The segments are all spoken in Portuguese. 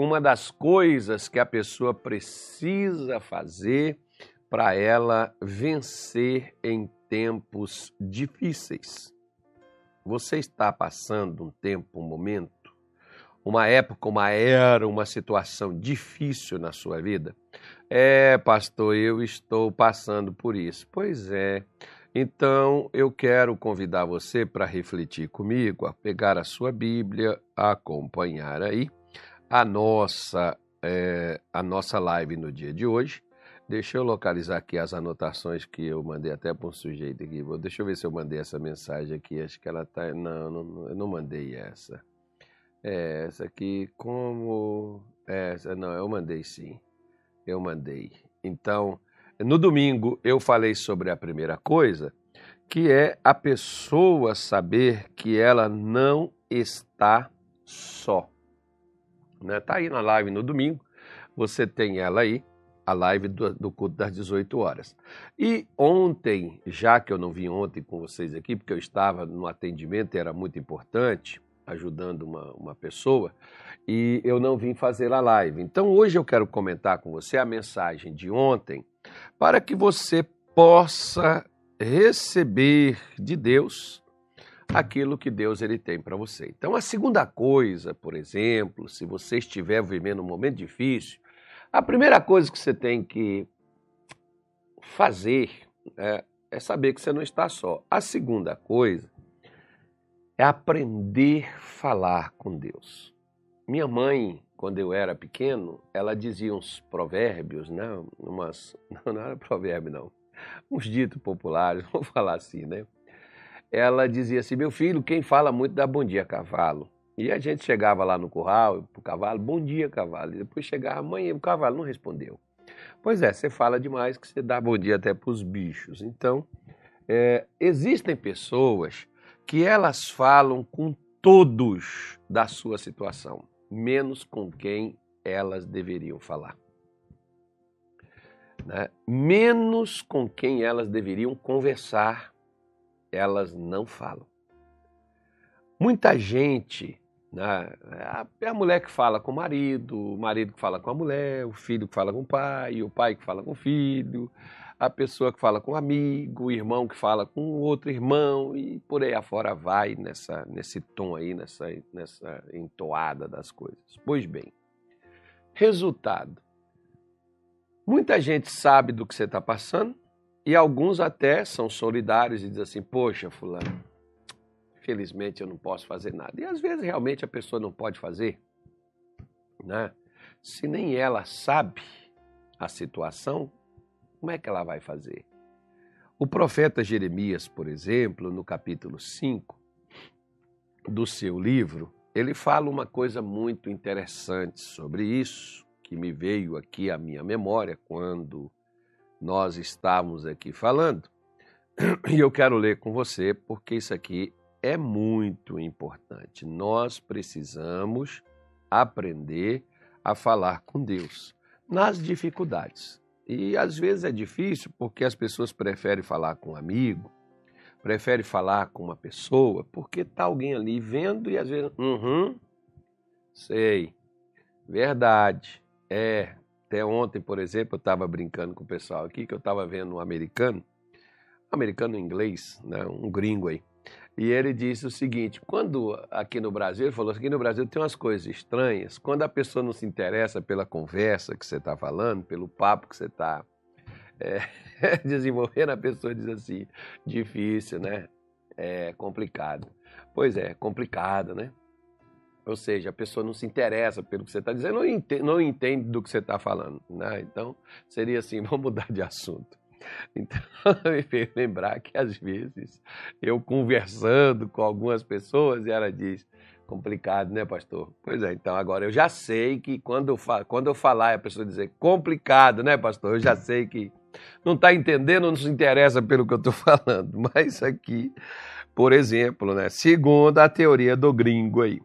uma das coisas que a pessoa precisa fazer para ela vencer em tempos difíceis. Você está passando um tempo, um momento, uma época, uma era, uma situação difícil na sua vida? É, pastor, eu estou passando por isso. Pois é. Então, eu quero convidar você para refletir comigo, a pegar a sua Bíblia, a acompanhar aí a nossa, é, a nossa live no dia de hoje. Deixa eu localizar aqui as anotações que eu mandei até para um sujeito aqui. Deixa eu ver se eu mandei essa mensagem aqui. Acho que ela tá. Não, não eu não mandei essa. É, essa aqui, como. Essa, não, eu mandei sim. Eu mandei. Então, no domingo eu falei sobre a primeira coisa, que é a pessoa saber que ela não está só. Né? Tá aí na live no domingo. Você tem ela aí a live do, do culto das 18 horas. E ontem, já que eu não vim ontem com vocês aqui, porque eu estava no atendimento, era muito importante, ajudando uma, uma pessoa, e eu não vim fazer a live. Então hoje eu quero comentar com você a mensagem de ontem, para que você possa receber de Deus aquilo que Deus ele tem para você. Então a segunda coisa, por exemplo, se você estiver vivendo um momento difícil, a primeira coisa que você tem que fazer é, é saber que você não está só. A segunda coisa é aprender a falar com Deus. Minha mãe, quando eu era pequeno, ela dizia uns provérbios, né? Umas, não, era provérbio, não. Uns ditos populares, vamos falar assim, né? Ela dizia assim: Meu filho, quem fala muito dá bom dia, cavalo. E a gente chegava lá no curral, pro cavalo, bom dia, cavalo. E depois chegava amanhã, o cavalo não respondeu. Pois é, você fala demais que você dá bom dia até para os bichos. Então, é, existem pessoas que elas falam com todos da sua situação, menos com quem elas deveriam falar. Né? Menos com quem elas deveriam conversar, elas não falam. Muita gente né? É a mulher que fala com o marido, o marido que fala com a mulher, o filho que fala com o pai, o pai que fala com o filho, a pessoa que fala com o amigo, o irmão que fala com outro irmão e por aí afora vai nessa, nesse tom aí, nessa, nessa entoada das coisas. Pois bem, resultado. Muita gente sabe do que você está passando e alguns até são solidários e dizem assim, poxa, fulano, Infelizmente eu não posso fazer nada. E às vezes realmente a pessoa não pode fazer, né? Se nem ela sabe a situação, como é que ela vai fazer? O profeta Jeremias, por exemplo, no capítulo 5 do seu livro, ele fala uma coisa muito interessante sobre isso, que me veio aqui à minha memória quando nós estávamos aqui falando. E eu quero ler com você, porque isso aqui é muito importante. Nós precisamos aprender a falar com Deus nas dificuldades. E às vezes é difícil porque as pessoas preferem falar com um amigo, preferem falar com uma pessoa, porque está alguém ali vendo e às vezes, uhum, sei, verdade, é. Até ontem, por exemplo, eu estava brincando com o pessoal aqui que eu estava vendo um americano, americano inglês, né, um gringo aí. E ele disse o seguinte: quando aqui no Brasil, ele falou: aqui no Brasil tem umas coisas estranhas. Quando a pessoa não se interessa pela conversa que você está falando, pelo papo que você está é, desenvolvendo, a pessoa diz assim: difícil, né? É complicado. Pois é, complicado, né? Ou seja, a pessoa não se interessa pelo que você está dizendo, não entende, não entende do que você está falando. Né? Então, seria assim: vamos mudar de assunto. Então, me fez lembrar que às vezes eu conversando com algumas pessoas e ela diz: complicado, né, pastor? Pois é, então agora eu já sei que quando eu, fa quando eu falar e a pessoa dizer complicado, né, pastor? Eu já sei que não está entendendo, não se interessa pelo que eu estou falando. Mas aqui, por exemplo, né, segundo a teoria do gringo aí.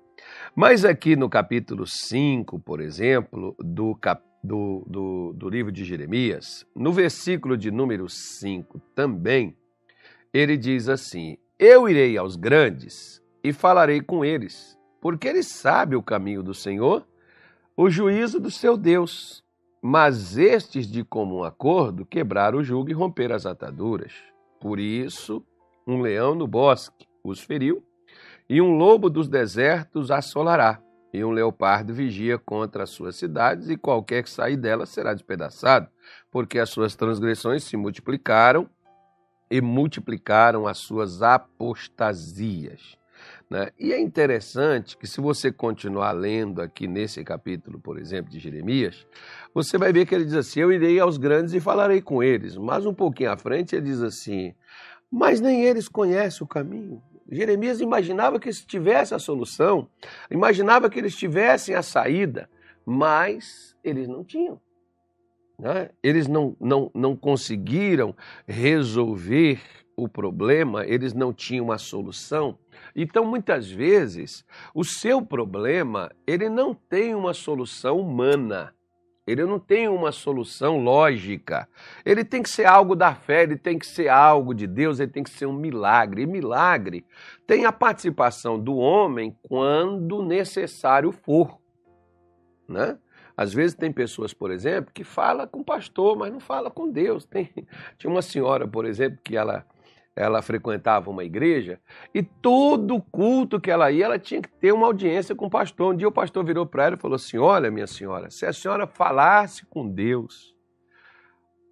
Mas aqui no capítulo 5, por exemplo, do capítulo do, do, do livro de Jeremias, no versículo de número 5 também, ele diz assim: Eu irei aos grandes e falarei com eles, porque eles sabem o caminho do Senhor, o juízo do seu Deus. Mas estes, de comum acordo, quebraram o jugo e romperam as ataduras. Por isso, um leão no bosque os feriu, e um lobo dos desertos assolará, e um leopardo vigia contra as suas cidades, e qualquer que sair delas será despedaçado, porque as suas transgressões se multiplicaram e multiplicaram as suas apostasias. Né? E é interessante que, se você continuar lendo aqui nesse capítulo, por exemplo, de Jeremias, você vai ver que ele diz assim: Eu irei aos grandes e falarei com eles. Mas um pouquinho à frente ele diz assim: Mas nem eles conhecem o caminho. Jeremias imaginava que eles tivessem a solução, imaginava que eles tivessem a saída, mas eles não tinham. Né? Eles não, não, não conseguiram resolver o problema, eles não tinham a solução. Então, muitas vezes, o seu problema, ele não tem uma solução humana. Ele não tem uma solução lógica. Ele tem que ser algo da fé, ele tem que ser algo de Deus, ele tem que ser um milagre. E milagre tem a participação do homem quando necessário for. Né? Às vezes tem pessoas, por exemplo, que fala com o pastor, mas não fala com Deus. Tem, tinha uma senhora, por exemplo, que ela ela frequentava uma igreja e todo culto que ela ia, ela tinha que ter uma audiência com o pastor. Um dia o pastor virou para ela e falou assim: Olha, minha senhora, se a senhora falasse com Deus,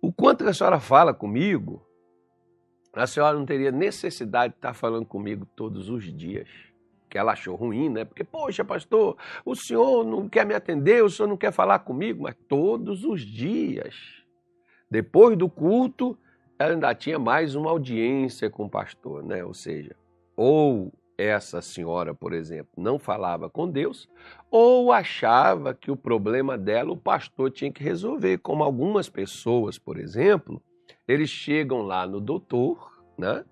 o quanto a senhora fala comigo, a senhora não teria necessidade de estar falando comigo todos os dias. Que ela achou ruim, né? Porque, poxa, pastor, o senhor não quer me atender, o senhor não quer falar comigo, mas todos os dias. Depois do culto, ela ainda tinha mais uma audiência com o pastor, né? Ou seja, ou essa senhora, por exemplo, não falava com Deus, ou achava que o problema dela o pastor tinha que resolver, como algumas pessoas, por exemplo, eles chegam lá no doutor, né?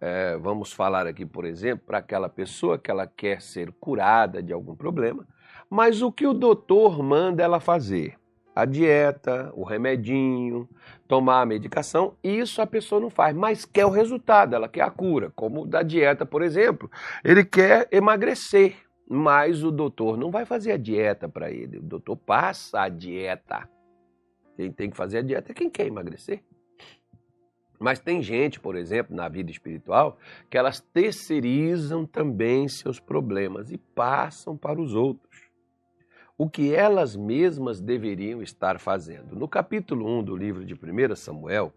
É, vamos falar aqui, por exemplo, para aquela pessoa que ela quer ser curada de algum problema, mas o que o doutor manda ela fazer? A dieta, o remedinho, tomar a medicação, isso a pessoa não faz, mas quer o resultado, ela quer a cura, como da dieta, por exemplo. Ele quer emagrecer, mas o doutor não vai fazer a dieta para ele, o doutor passa a dieta. Quem tem que fazer a dieta é quem quer emagrecer. Mas tem gente, por exemplo, na vida espiritual, que elas terceirizam também seus problemas e passam para os outros o que elas mesmas deveriam estar fazendo. No capítulo 1 do livro de 1 Samuel,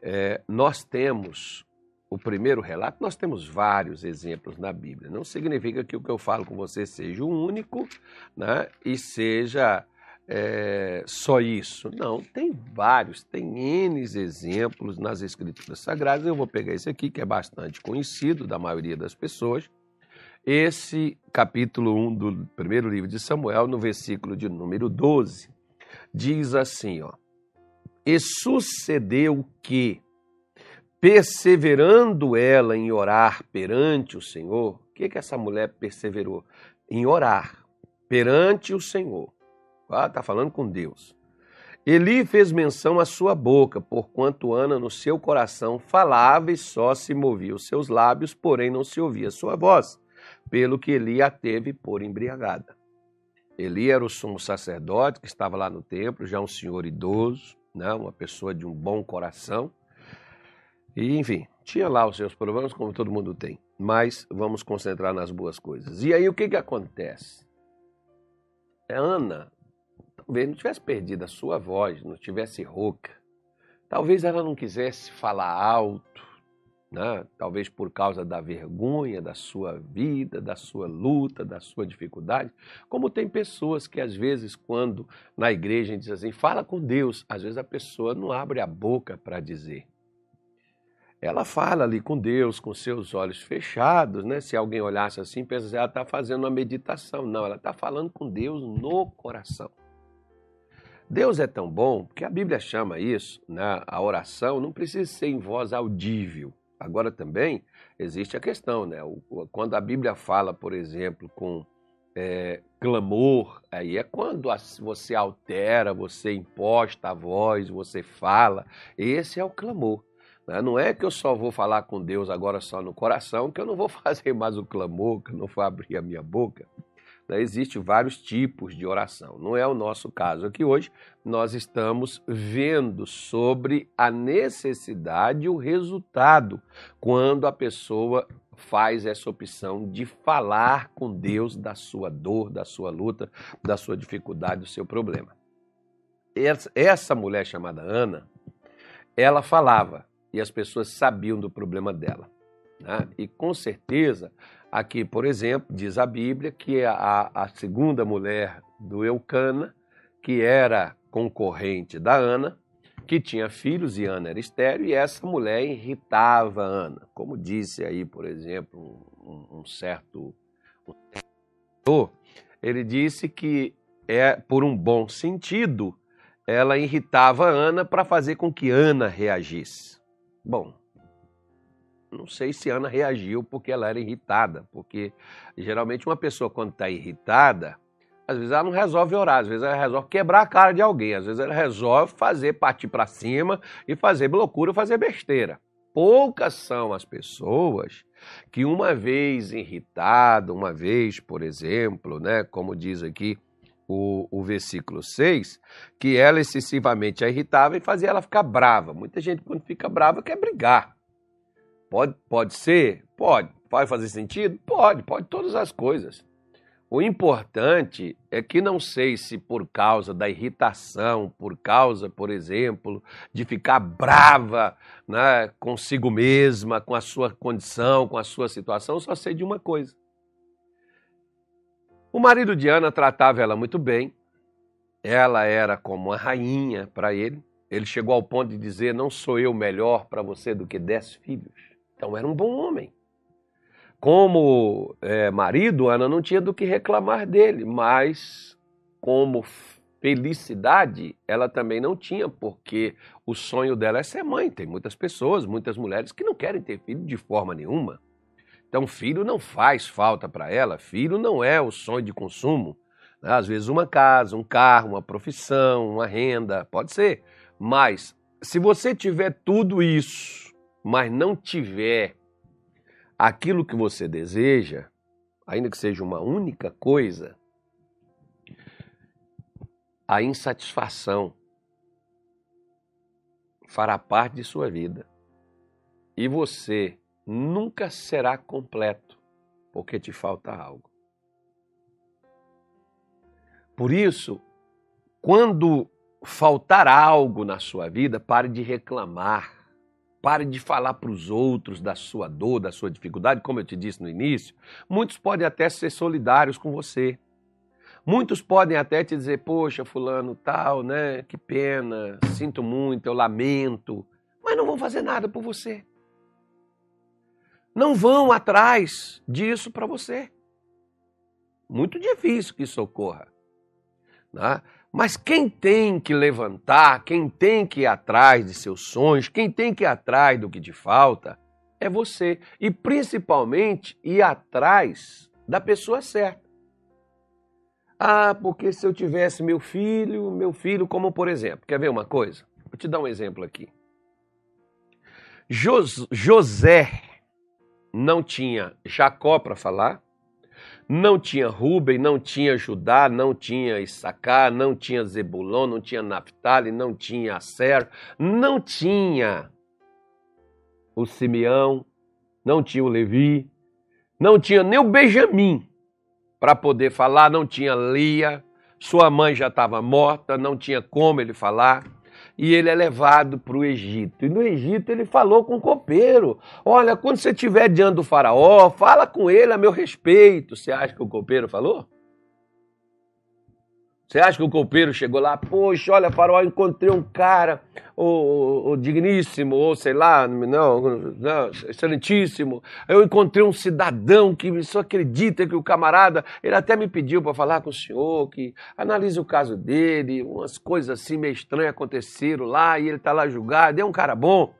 é, nós temos o primeiro relato, nós temos vários exemplos na Bíblia. Não significa que o que eu falo com você seja o único né, e seja é, só isso. Não, tem vários, tem N exemplos nas Escrituras Sagradas. Eu vou pegar esse aqui, que é bastante conhecido da maioria das pessoas esse capítulo 1 do primeiro livro de Samuel, no versículo de número 12, diz assim, ó: E sucedeu que perseverando ela em orar perante o Senhor, o que que essa mulher perseverou? Em orar perante o Senhor. Ah, tá falando com Deus. Eli fez menção à sua boca, porquanto Ana no seu coração falava e só se movia os seus lábios, porém não se ouvia sua voz pelo que Eli a teve por embriagada. Eli era o sumo sacerdote que estava lá no templo, já um senhor idoso, né, uma pessoa de um bom coração. E, enfim, tinha lá os seus problemas, como todo mundo tem. Mas vamos concentrar nas boas coisas. E aí o que, que acontece? Ana talvez não tivesse perdido a sua voz, não tivesse rouca. Talvez ela não quisesse falar alto, né? talvez por causa da vergonha da sua vida, da sua luta, da sua dificuldade. Como tem pessoas que, às vezes, quando na igreja a gente diz assim, fala com Deus, às vezes a pessoa não abre a boca para dizer. Ela fala ali com Deus, com seus olhos fechados, né? Se alguém olhasse assim, pensa assim, ela está fazendo uma meditação. Não, ela está falando com Deus no coração. Deus é tão bom que a Bíblia chama isso, né? a oração não precisa ser em voz audível. Agora também existe a questão, né? Quando a Bíblia fala, por exemplo, com é, clamor, aí é quando você altera, você imposta a voz, você fala. Esse é o clamor. Né? Não é que eu só vou falar com Deus agora só no coração, que eu não vou fazer mais o clamor, que eu não vou abrir a minha boca. Né? Existem vários tipos de oração. Não é o nosso caso aqui hoje. Nós estamos vendo sobre a necessidade e o resultado quando a pessoa faz essa opção de falar com Deus da sua dor, da sua luta, da sua dificuldade, do seu problema. Essa mulher chamada Ana, ela falava e as pessoas sabiam do problema dela. Né? E com certeza, aqui, por exemplo, diz a Bíblia que a, a segunda mulher do Eucana, que era concorrente da Ana, que tinha filhos e Ana era estéreo, e essa mulher irritava Ana. Como disse aí, por exemplo, um, um certo ele disse que é por um bom sentido, ela irritava Ana para fazer com que Ana reagisse. Bom, não sei se Ana reagiu porque ela era irritada, porque geralmente uma pessoa quando está irritada, às vezes ela não resolve orar, às vezes ela resolve quebrar a cara de alguém, às vezes ela resolve fazer partir para cima e fazer loucura, fazer besteira. Poucas são as pessoas que uma vez irritada, uma vez, por exemplo, né, como diz aqui o, o versículo 6, que ela excessivamente a irritava e fazia ela ficar brava. Muita gente quando fica brava quer brigar. Pode, pode ser? Pode. Pode fazer sentido? Pode, pode todas as coisas. O importante é que não sei se por causa da irritação, por causa, por exemplo, de ficar brava né, consigo mesma, com a sua condição, com a sua situação, só sei de uma coisa. O marido de Ana tratava ela muito bem, ela era como uma rainha para ele. Ele chegou ao ponto de dizer: Não sou eu melhor para você do que dez filhos. Então era um bom homem. Como é, marido, Ana não tinha do que reclamar dele, mas como felicidade, ela também não tinha, porque o sonho dela é ser mãe. Tem muitas pessoas, muitas mulheres que não querem ter filho de forma nenhuma. Então, filho não faz falta para ela, filho não é o sonho de consumo. Né? Às vezes, uma casa, um carro, uma profissão, uma renda, pode ser. Mas, se você tiver tudo isso, mas não tiver aquilo que você deseja, ainda que seja uma única coisa, a insatisfação fará parte de sua vida. E você nunca será completo, porque te falta algo. Por isso, quando faltar algo na sua vida, pare de reclamar Pare de falar para os outros da sua dor, da sua dificuldade, como eu te disse no início. Muitos podem até ser solidários com você. Muitos podem até te dizer, poxa, fulano, tal, né? Que pena, sinto muito, eu lamento. Mas não vão fazer nada por você. Não vão atrás disso para você. Muito difícil que isso ocorra. Né? Mas quem tem que levantar, quem tem que ir atrás de seus sonhos, quem tem que ir atrás do que te falta, é você. E principalmente ir atrás da pessoa certa. Ah, porque se eu tivesse meu filho, meu filho, como por exemplo, quer ver uma coisa? Vou te dar um exemplo aqui. José não tinha Jacó para falar, não tinha Ruben, não tinha Judá, não tinha Issacar, não tinha Zebulon, não tinha Naphtali, não tinha Aser, não tinha o Simeão, não tinha o Levi, não tinha nem o Benjamim para poder falar, não tinha Lia, sua mãe já estava morta, não tinha como ele falar e ele é levado para o Egito. E no Egito ele falou com o copeiro: Olha, quando você estiver diante do faraó, fala com ele a meu respeito. Você acha que o copeiro falou? Você acha que o copeiro chegou lá, poxa, olha, faraó, encontrei um cara, o, o, digníssimo, ou sei lá, não, não, excelentíssimo. Eu encontrei um cidadão que só acredita que o camarada, ele até me pediu para falar com o senhor, que analise o caso dele, umas coisas assim meio estranhas aconteceram lá, e ele está lá julgado, é um cara bom.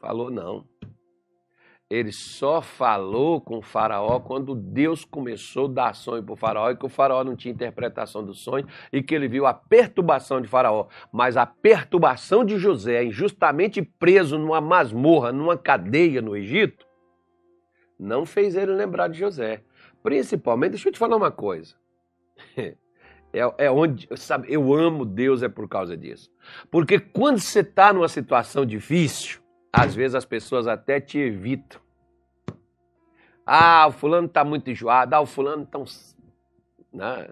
Falou, não. Ele só falou com o faraó quando Deus começou a dar sonho para o faraó e que o faraó não tinha interpretação do sonho e que ele viu a perturbação de faraó. Mas a perturbação de José, injustamente preso numa masmorra, numa cadeia no Egito, não fez ele lembrar de José. Principalmente, deixa eu te falar uma coisa. É, é onde, sabe, eu amo Deus é por causa disso. Porque quando você está numa situação difícil, às vezes as pessoas até te evitam. Ah, o fulano está muito enjoado, ah, o fulano está um... Né?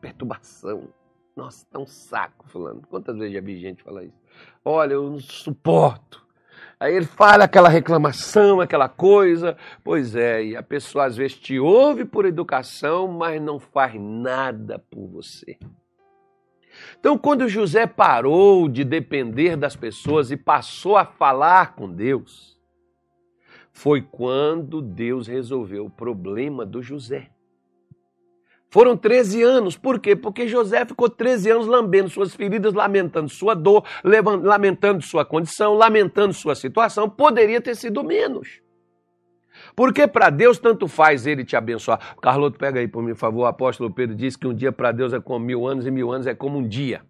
perturbação. Nossa, está um saco, fulano. Quantas vezes já vi gente falar isso? Olha, eu não suporto. Aí ele fala aquela reclamação, aquela coisa. Pois é, e a pessoa às vezes te ouve por educação, mas não faz nada por você. Então, quando José parou de depender das pessoas e passou a falar com Deus, foi quando Deus resolveu o problema do José. Foram 13 anos. Por quê? Porque José ficou 13 anos lambendo suas feridas, lamentando sua dor, lamentando sua condição, lamentando sua situação. Poderia ter sido menos. Porque para Deus tanto faz ele te abençoar. Carloto, pega aí por mim, por favor. O apóstolo Pedro disse que um dia para Deus é como mil anos e mil anos é como um dia.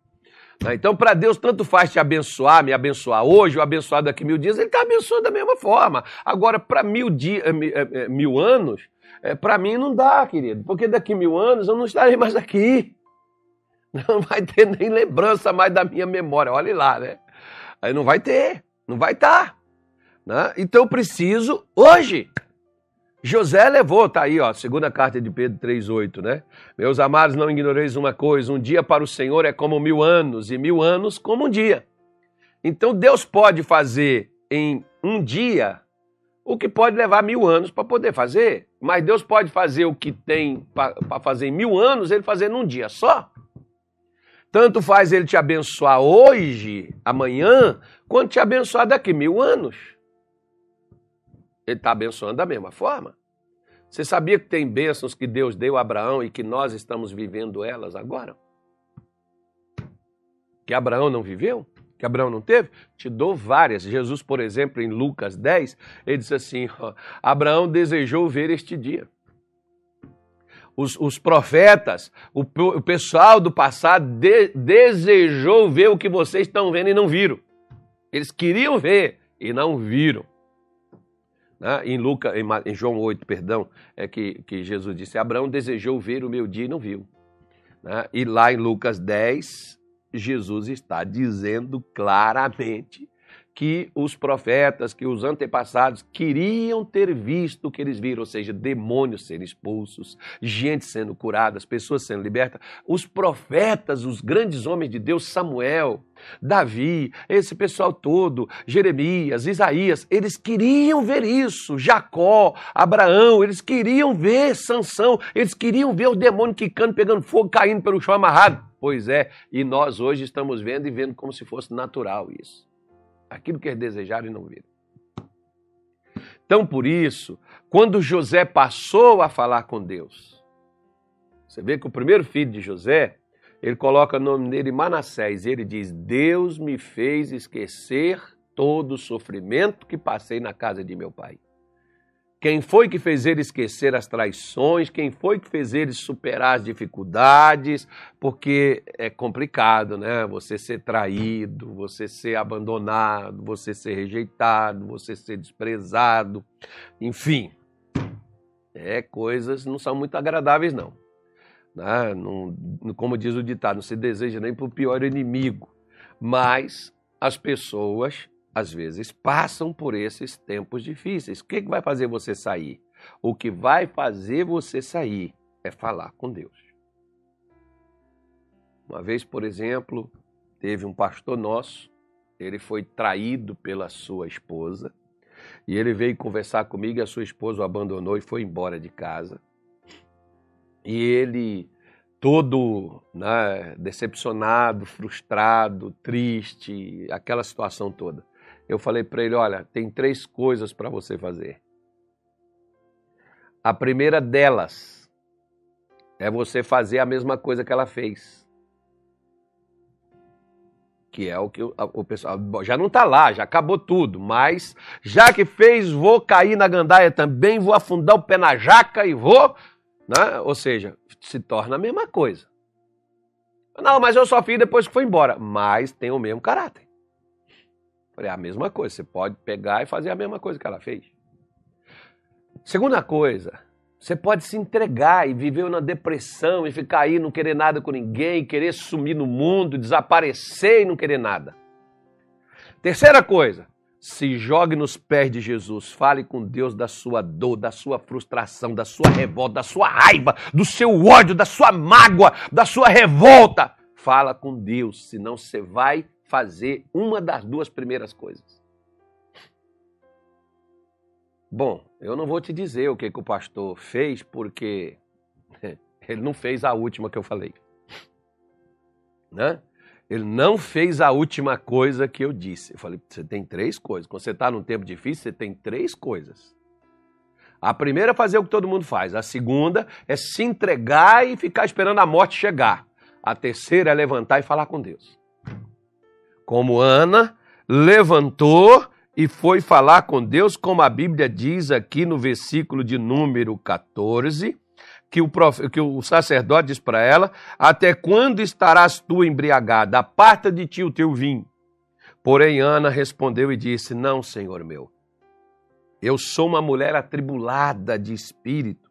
Né? Então, para Deus, tanto faz te abençoar, me abençoar hoje, ou abençoar daqui mil dias, ele está abençoando da mesma forma. Agora, para mil, eh, eh, eh, mil anos, para mim não dá, querido, porque daqui mil anos eu não estarei mais aqui. Não vai ter nem lembrança mais da minha memória. Olhe lá, né? Aí não vai ter, não vai estar. Tá, né? Então preciso hoje. José levou, tá aí, ó, segunda carta de Pedro 3,8, né? Meus amados, não ignoreis uma coisa: um dia para o Senhor é como mil anos, e mil anos como um dia. Então Deus pode fazer em um dia o que pode levar mil anos para poder fazer. Mas Deus pode fazer o que tem para fazer em mil anos, ele fazer num dia só. Tanto faz ele te abençoar hoje, amanhã, quanto te abençoar daqui mil anos. Ele está abençoando da mesma forma. Você sabia que tem bênçãos que Deus deu a Abraão e que nós estamos vivendo elas agora? Que Abraão não viveu? que Abraão não teve? Te dou várias. Jesus, por exemplo, em Lucas 10, ele diz assim: Abraão desejou ver este dia. Os, os profetas, o, o, pessoal do passado de, desejou ver o que vocês estão vendo e não viram. Eles queriam ver e não viram. Né? Em, Lucas, em, em João 8, perdão, é que, que Jesus disse: Abraão desejou ver o meu dia e não viu. Né? E lá em Lucas 10, Jesus está dizendo claramente que os profetas, que os antepassados queriam ter visto o que eles viram, ou seja, demônios sendo expulsos, gente sendo curada, pessoas sendo libertas. Os profetas, os grandes homens de Deus, Samuel, Davi, esse pessoal todo, Jeremias, Isaías, eles queriam ver isso. Jacó, Abraão, eles queriam ver Sansão, eles queriam ver o demônio quicando, pegando fogo, caindo pelo chão amarrado. Pois é, e nós hoje estamos vendo e vendo como se fosse natural isso. Aquilo que eles desejaram e não viram. Então, por isso, quando José passou a falar com Deus, você vê que o primeiro filho de José, ele coloca o nome dele Manassés, e ele diz: Deus me fez esquecer todo o sofrimento que passei na casa de meu pai. Quem foi que fez ele esquecer as traições? Quem foi que fez ele superar as dificuldades? Porque é complicado, né? Você ser traído, você ser abandonado, você ser rejeitado, você ser desprezado, enfim. É, coisas não são muito agradáveis, não. Né? não como diz o ditado, não se deseja nem para o pior inimigo. Mas as pessoas às vezes passam por esses tempos difíceis. O que, vai fazer você sair? O que vai fazer você sair é falar com Deus. Uma vez, por exemplo, teve um pastor nosso, ele foi traído pela sua esposa, e ele veio conversar comigo e a sua esposa o abandonou e foi embora de casa. E ele, todo né, decepcionado, frustrado, triste, aquela situação toda eu falei para ele: olha, tem três coisas para você fazer. A primeira delas é você fazer a mesma coisa que ela fez. Que é o que o, pessoal. Já não está lá, já acabou tudo, mas já que fez, vou cair na gandaia também, vou afundar o pé na jaca e vou. Né? Ou seja, se torna a mesma coisa. Não, mas eu só fiz depois que foi embora. Mas tem o mesmo caráter. Falei, é a mesma coisa, você pode pegar e fazer a mesma coisa que ela fez. Segunda coisa, Você pode se entregar e viver na depressão e ficar aí, não querer nada com ninguém, querer sumir no mundo, desaparecer e não querer nada. Terceira coisa, se jogue nos pés de Jesus. Fale com Deus da sua dor, da sua frustração, da sua revolta, da sua raiva, do seu ódio, da sua mágoa, da sua revolta. Fala com Deus, senão você vai fazer uma das duas primeiras coisas. Bom, eu não vou te dizer o que, que o pastor fez, porque ele não fez a última que eu falei. Né? Ele não fez a última coisa que eu disse. Eu falei, você tem três coisas. Quando você está num tempo difícil, você tem três coisas. A primeira é fazer o que todo mundo faz. A segunda é se entregar e ficar esperando a morte chegar. A terceira é levantar e falar com Deus. Como Ana levantou e foi falar com Deus, como a Bíblia diz aqui no versículo de número 14, que o, prof... que o sacerdote diz para ela: Até quando estarás tu embriagada? Aparta de ti o teu vinho. Porém, Ana respondeu e disse: Não, senhor meu. Eu sou uma mulher atribulada de espírito.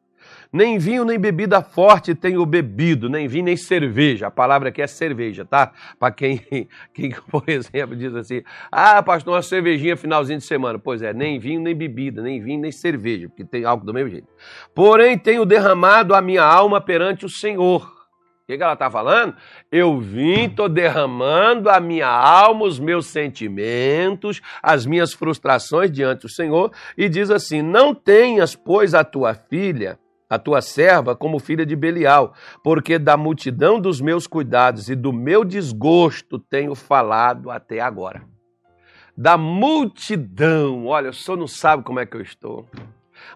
Nem vinho nem bebida forte tenho bebido, nem vinho nem cerveja. A palavra aqui é cerveja, tá? Para quem, quem, por exemplo, diz assim: ah, pastor, uma cervejinha finalzinho de semana. Pois é, nem vinho nem bebida, nem vinho nem cerveja, porque tem algo do mesmo jeito. Porém, tenho derramado a minha alma perante o Senhor. O que, que ela está falando? Eu vim, estou derramando a minha alma, os meus sentimentos, as minhas frustrações diante do Senhor, e diz assim: Não tenhas, pois, a tua filha a tua serva como filha de Belial, porque da multidão dos meus cuidados e do meu desgosto tenho falado até agora. Da multidão, olha, o senhor não sabe como é que eu estou.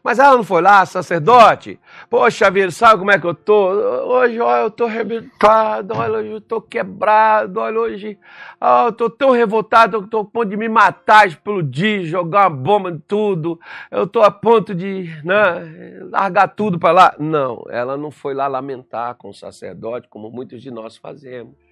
Mas ela não foi lá, sacerdote? Poxa vida, sabe como é que eu tô? Hoje, olha, eu tô arrebentado, olha, hoje eu tô quebrado, olha, hoje oh, eu tô tão revoltado, eu tô a ponto de me matar, explodir, jogar uma bomba em tudo. Eu tô a ponto de né, largar tudo para lá. Não, ela não foi lá lamentar com o sacerdote, como muitos de nós fazemos.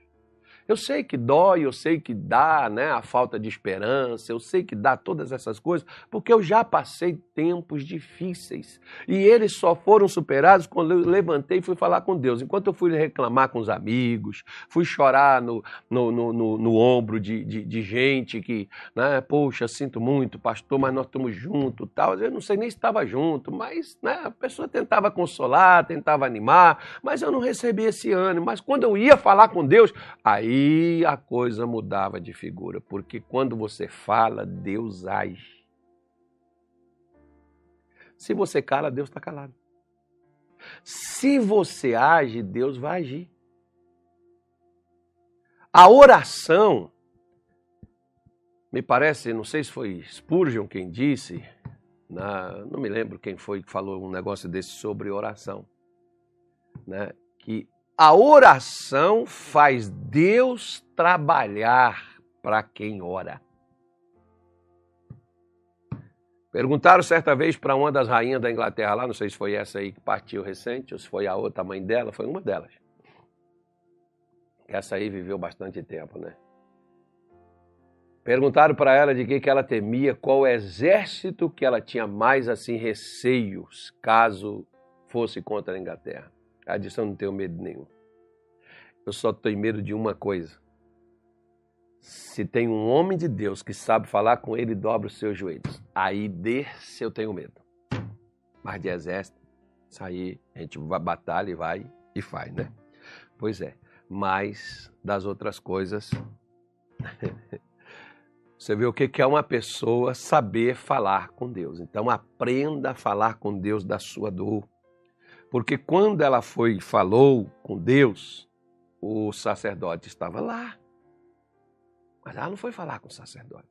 Eu sei que dói, eu sei que dá, né, a falta de esperança, eu sei que dá todas essas coisas, porque eu já passei tempos difíceis e eles só foram superados quando eu levantei e fui falar com Deus. Enquanto eu fui reclamar com os amigos, fui chorar no, no, no, no, no ombro de, de, de, gente que, né, poxa, sinto muito, pastor, mas nós estamos juntos, tal. Eu não sei nem se estava junto, mas né, a pessoa tentava consolar, tentava animar, mas eu não recebi esse ânimo. Mas quando eu ia falar com Deus, aí a coisa mudava de figura, porque quando você fala, Deus age. Se você cala, Deus está calado. Se você age, Deus vai agir. A oração, me parece, não sei se foi Spurgeon quem disse, na, não me lembro quem foi que falou um negócio desse sobre oração, né? que a oração faz Deus trabalhar para quem ora. Perguntaram certa vez para uma das rainhas da Inglaterra lá, não sei se foi essa aí que partiu recente ou se foi a outra mãe dela, foi uma delas. Essa aí viveu bastante tempo, né? Perguntaram para ela de que, que ela temia, qual exército que ela tinha mais assim receios caso fosse contra a Inglaterra. Ela disse: Eu não tenho medo nenhum. Eu só tenho medo de uma coisa. Se tem um homem de Deus que sabe falar com ele, dobra os seus joelhos. Aí desse eu tenho medo. Mas de exército, isso aí a gente vai batalha e vai e faz, né? Pois é. Mas das outras coisas. Você vê o que é uma pessoa saber falar com Deus. Então aprenda a falar com Deus da sua dor. Porque quando ela foi e falou com Deus, o sacerdote estava lá. Mas ela não foi falar com o sacerdote.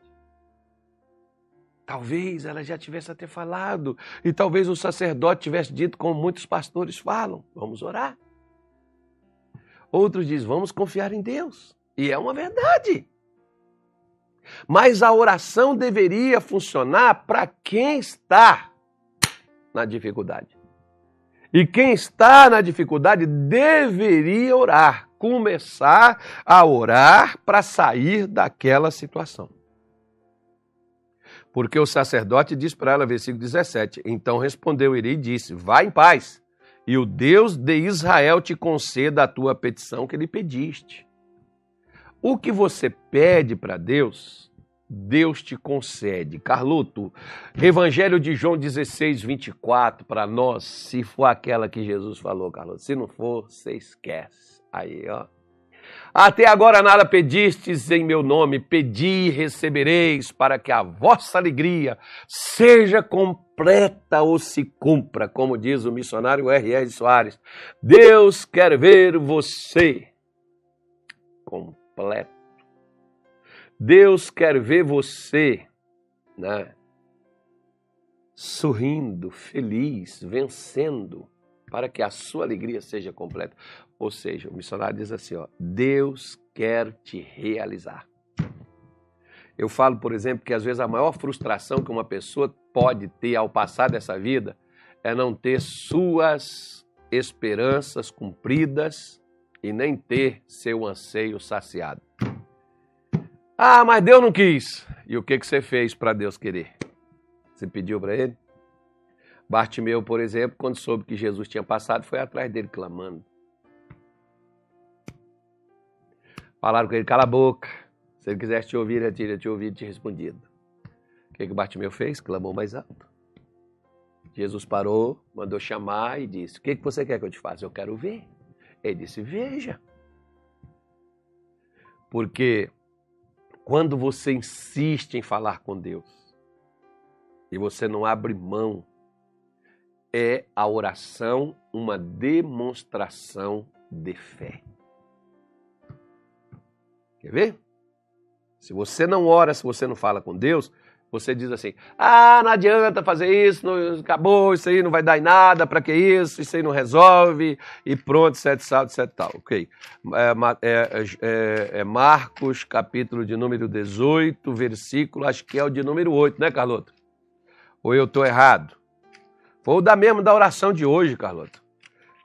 Talvez ela já tivesse até falado, e talvez o sacerdote tivesse dito, como muitos pastores falam: vamos orar. Outros dizem: vamos confiar em Deus. E é uma verdade. Mas a oração deveria funcionar para quem está na dificuldade. E quem está na dificuldade deveria orar, começar a orar para sair daquela situação. Porque o sacerdote diz para ela, versículo 17: Então respondeu Iri e disse: Vá em paz, e o Deus de Israel te conceda a tua petição que lhe pediste. O que você pede para Deus, Deus te concede. Carloto, Evangelho de João 16, 24, para nós, se for aquela que Jesus falou, Carloto. Se não for, você esquece. Aí, ó. Até agora nada pedistes em meu nome, pedi e recebereis, para que a vossa alegria seja completa ou se cumpra, como diz o missionário R.R. Soares. Deus quer ver você completo. Deus quer ver você, né? Sorrindo, feliz, vencendo, para que a sua alegria seja completa. Ou seja, o missionário diz assim: ó, Deus quer te realizar. Eu falo, por exemplo, que às vezes a maior frustração que uma pessoa pode ter ao passar dessa vida é não ter suas esperanças cumpridas e nem ter seu anseio saciado. Ah, mas Deus não quis. E o que, que você fez para Deus querer? Você pediu para ele? Bartimeu, por exemplo, quando soube que Jesus tinha passado, foi atrás dele clamando. Falaram com ele, cala a boca. Se ele quisesse te ouvir, ele teria te ouvido e te respondido. O que, que Bartimeu fez? Clamou mais alto. Jesus parou, mandou chamar e disse: O que, que você quer que eu te faça? Eu quero ver. Ele disse: Veja. Porque quando você insiste em falar com Deus e você não abre mão, é a oração uma demonstração de fé. Quer ver? Se você não ora, se você não fala com Deus, você diz assim: ah, não adianta fazer isso, não, acabou, isso aí não vai dar em nada, para que isso, isso aí não resolve, e pronto, sete saltos, sete tal. Ok. É, é, é, é, Marcos, capítulo de número 18, versículo, acho que é o de número 8, né, Carloto? Ou eu estou errado? Foi o da mesmo da oração de hoje, Carloto.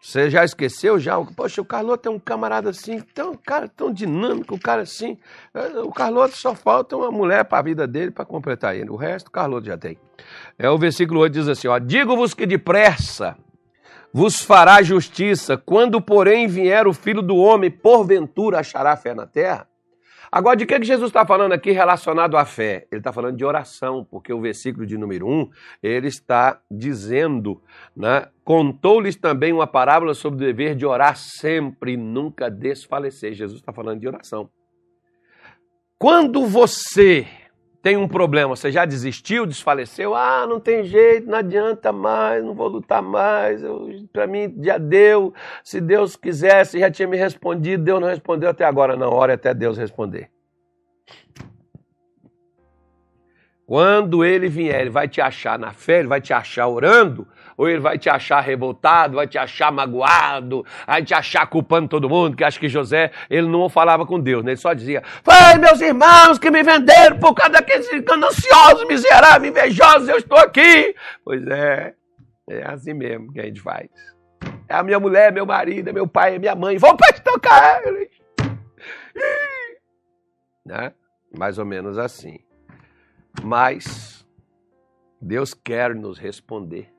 Você já esqueceu já? Poxa, o Carloto é um camarada assim, tão, cara tão dinâmico, um cara assim. É, o Carloto só falta uma mulher para a vida dele para completar ele. O resto o Carloto já tem. É o versículo 8 diz assim, ó: Digo-vos que depressa vos fará justiça, quando porém vier o Filho do homem, porventura achará fé na terra? Agora, de que, que Jesus está falando aqui relacionado à fé? Ele está falando de oração, porque o versículo de número 1, ele está dizendo, né? Contou-lhes também uma parábola sobre o dever de orar sempre e nunca desfalecer. Jesus está falando de oração. Quando você tem um problema, você já desistiu, desfaleceu? Ah, não tem jeito, não adianta mais, não vou lutar mais. Para mim já deu. Se Deus quisesse, já tinha me respondido. Deus não respondeu até agora. Não, ore até Deus responder. Quando ele vier, ele vai te achar na fé, ele vai te achar orando, ou ele vai te achar revoltado, vai te achar magoado, vai te achar culpando todo mundo, que acha que José, ele não falava com Deus, né? ele só dizia, foi meus irmãos que me venderam por causa daqueles gananciosos, miseráveis, invejosos, eu estou aqui. Pois é, é assim mesmo que a gente faz. É a minha mulher, meu marido, é meu pai, é minha mãe, vão para estocar eles. Né? Mais ou menos assim. Mas Deus quer nos responder.